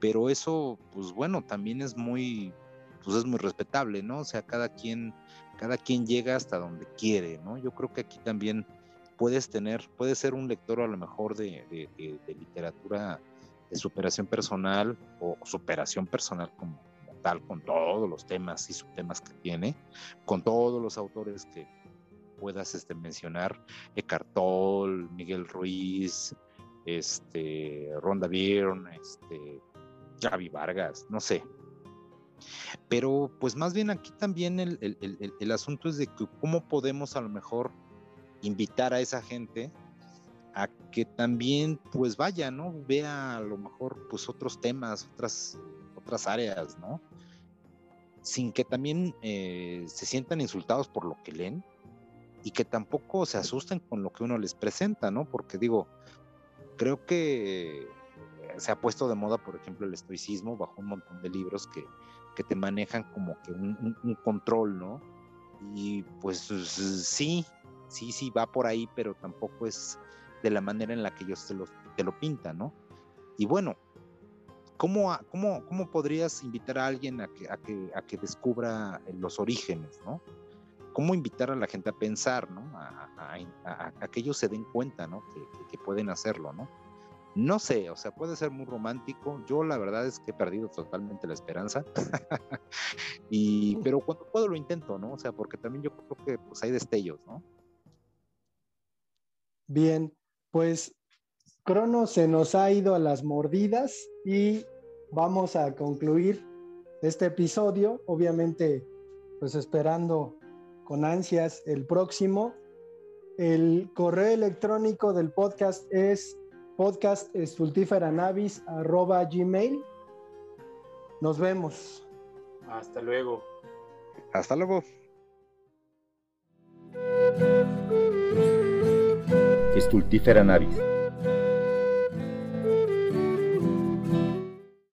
Pero eso, pues bueno, también es muy, pues es muy respetable, ¿no? O sea, cada quien cada quien llega hasta donde quiere, ¿no? Yo creo que aquí también puedes tener, puedes ser un lector a lo mejor de, literatura de superación personal o superación personal como, tal, con todos los temas y subtemas que tiene, con todos los autores que puedas este, mencionar, Eckhart Tolle, Miguel Ruiz, este, Ronda Byrne, este, Javi Vargas, no sé, pero pues más bien aquí también el, asunto es de que cómo podemos a lo mejor invitar a esa gente a que también pues vaya, ¿no? Vea a lo mejor pues otros temas, otras, otras áreas, ¿no? Sin que también eh, se sientan insultados por lo que leen y que tampoco se asusten con lo que uno les presenta, ¿no? Porque digo, creo que se ha puesto de moda, por ejemplo, el estoicismo bajo un montón de libros que que te manejan como que un, control, ¿no? Y pues sí, sí, sí, va por ahí, pero tampoco es de la manera en la que ellos te lo, te lo pintan, ¿no? Y bueno, ¿cómo, cómo, cómo podrías invitar a alguien a que, a que, a que descubra los orígenes, ¿no? ¿Cómo invitar a la gente a pensar, ¿no? A, a, que ellos se den cuenta, ¿no? Que, que, pueden hacerlo, ¿no? No sé, o sea, puede ser muy romántico. Yo la verdad es que he perdido totalmente la esperanza. [laughs] y, pero cuando puedo lo intento, ¿no? O sea, porque también yo creo que pues hay destellos, ¿no? Bien, pues Crono se nos ha ido a las mordidas y vamos a concluir este episodio. Obviamente, pues esperando con ansias el próximo. El correo electrónico del podcast es podcastestultiferanavis.gmail. Nos vemos. Hasta luego. Hasta luego. Estultífera navis.